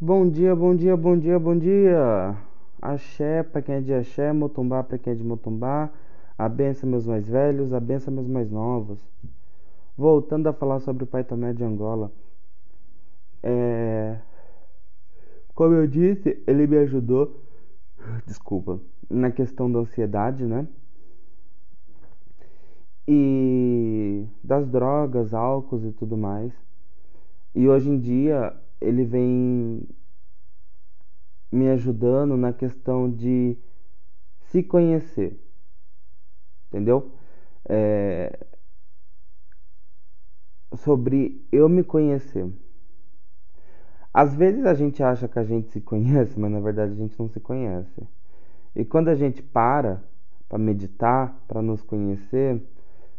Bom dia, bom dia, bom dia, bom dia. Axé pra quem é de axé, motumbá pra quem é de motumbá. A benção meus mais velhos, a benção meus mais novos. Voltando a falar sobre o Pai Tomé de Angola. É... Como eu disse, ele me ajudou, desculpa, na questão da ansiedade, né? E das drogas, álcools e tudo mais. E hoje em dia ele vem me ajudando na questão de se conhecer, entendeu? É, sobre eu me conhecer. Às vezes a gente acha que a gente se conhece, mas na verdade a gente não se conhece. E quando a gente para para meditar, para nos conhecer,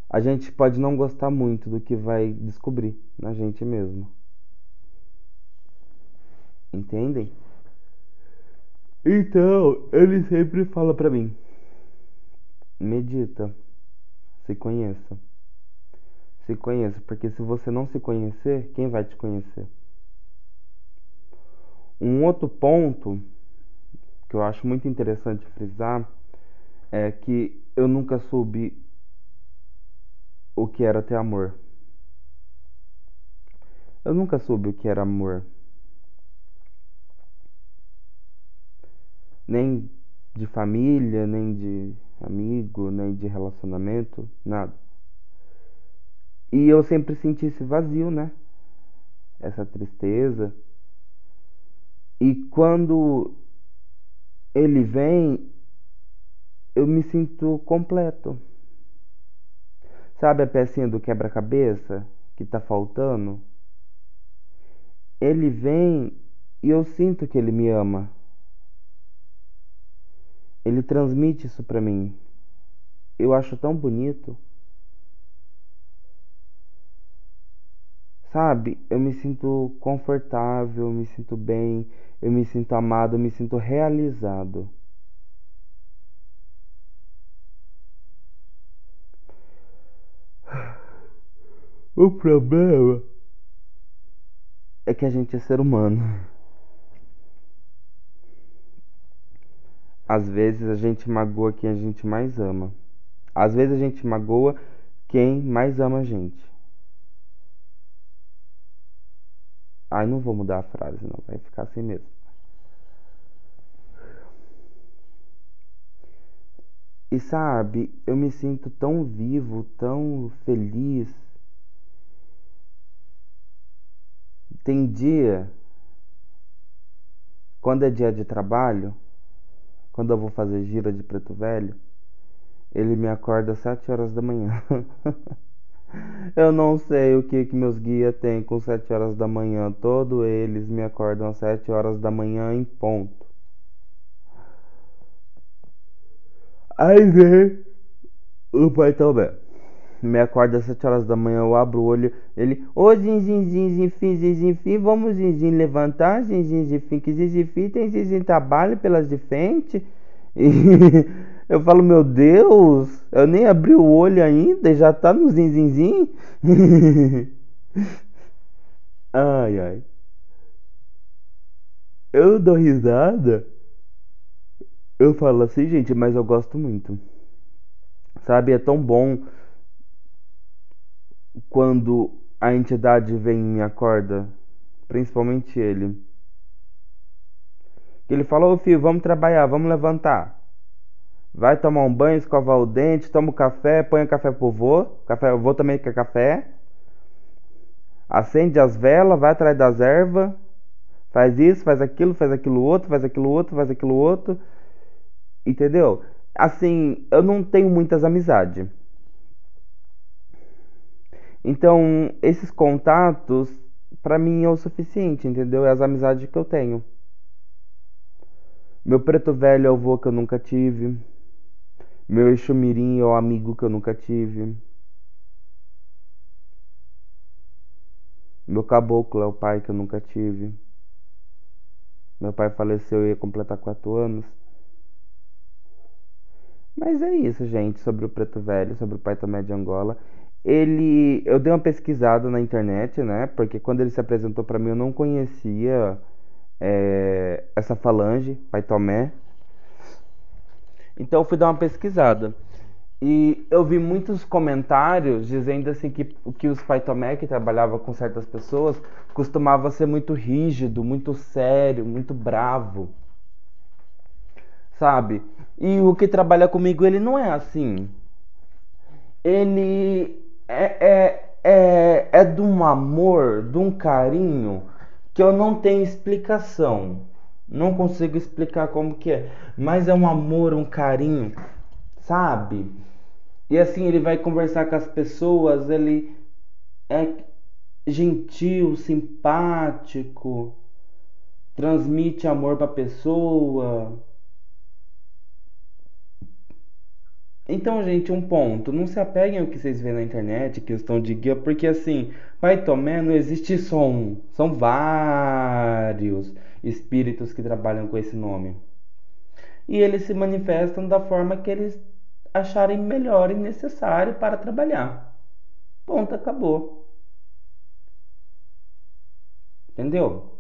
a gente pode não gostar muito do que vai descobrir na gente mesmo. Entendem? Então, ele sempre fala para mim: medita, se conheça. Se conheça, porque se você não se conhecer, quem vai te conhecer? Um outro ponto que eu acho muito interessante frisar é que eu nunca soube o que era ter amor. Eu nunca soube o que era amor. Nem de família, nem de amigo, nem de relacionamento, nada. E eu sempre senti esse vazio, né? Essa tristeza. E quando ele vem, eu me sinto completo. Sabe a pecinha do quebra-cabeça que tá faltando? Ele vem e eu sinto que ele me ama. Ele transmite isso para mim. Eu acho tão bonito. Sabe, eu me sinto confortável, eu me sinto bem, eu me sinto amado, eu me sinto realizado. O problema é que a gente é ser humano. Às vezes a gente magoa quem a gente mais ama. Às vezes a gente magoa quem mais ama a gente. Ai, não vou mudar a frase, não. Vai ficar assim mesmo. E sabe, eu me sinto tão vivo, tão feliz. Tem dia, quando é dia de trabalho, quando eu vou fazer gira de preto velho, ele me acorda às 7 horas da manhã. eu não sei o que que meus guias têm com 7 horas da manhã. Todos eles me acordam às 7 horas da manhã em ponto. Aí vem o pai também me acorda às 7 horas da manhã, eu abro o olho, ele, ô zinzin, zinzin, fim, zinzin, fim, vamos zinzin levantar, zinzin, zinzin, que zinzin, fim, tem zinzin trabalho pelas de frente. E eu falo, meu Deus, eu nem abri o olho ainda, já tá no zinzinzin. ai, ai. Eu dou risada. Eu falo assim, gente, mas eu gosto muito. Sabe, é tão bom quando a entidade vem e me acorda, principalmente ele. Ele fala, ô filho, vamos trabalhar, vamos levantar. Vai tomar um banho, escovar o dente, toma o um café, põe o café pro vô. Café, o vô também quer café. Acende as velas, vai atrás das ervas. Faz isso, faz aquilo, faz aquilo outro, faz aquilo outro, faz aquilo outro. Entendeu? Assim, eu não tenho muitas amizades. Então, esses contatos, para mim, é o suficiente, entendeu? É as amizades que eu tenho. Meu preto velho é o vô que eu nunca tive. Meu Exumirim é o amigo que eu nunca tive. Meu caboclo é o pai que eu nunca tive. Meu pai faleceu e ia completar quatro anos. Mas é isso, gente, sobre o preto velho, sobre o pai também de Angola ele eu dei uma pesquisada na internet, né? Porque quando ele se apresentou para mim eu não conhecia é, essa falange, Pai Tomé. Então eu fui dar uma pesquisada. E eu vi muitos comentários dizendo assim que, que os Pai Tomé que trabalhava com certas pessoas costumava ser muito rígido, muito sério, muito bravo. Sabe? E o que trabalha comigo, ele não é assim. Ele é, é, é, é de um amor, de um carinho que eu não tenho explicação. Não consigo explicar como que é, mas é um amor, um carinho, sabe? E assim ele vai conversar com as pessoas, ele é gentil, simpático, transmite amor para pessoa. Então, gente, um ponto. Não se apeguem ao que vocês vêem na internet, questão de guia, porque assim, Pai Tomé não existe só um. São vários espíritos que trabalham com esse nome. E eles se manifestam da forma que eles acharem melhor e necessário para trabalhar. Ponto, acabou. Entendeu?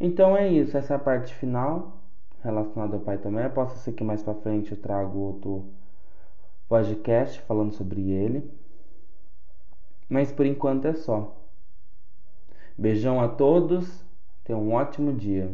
Então é isso, essa é a parte final relacionada ao Pai também. Posso ser que mais para frente eu trago outro podcast falando sobre ele. Mas por enquanto é só. Beijão a todos, tenham um ótimo dia.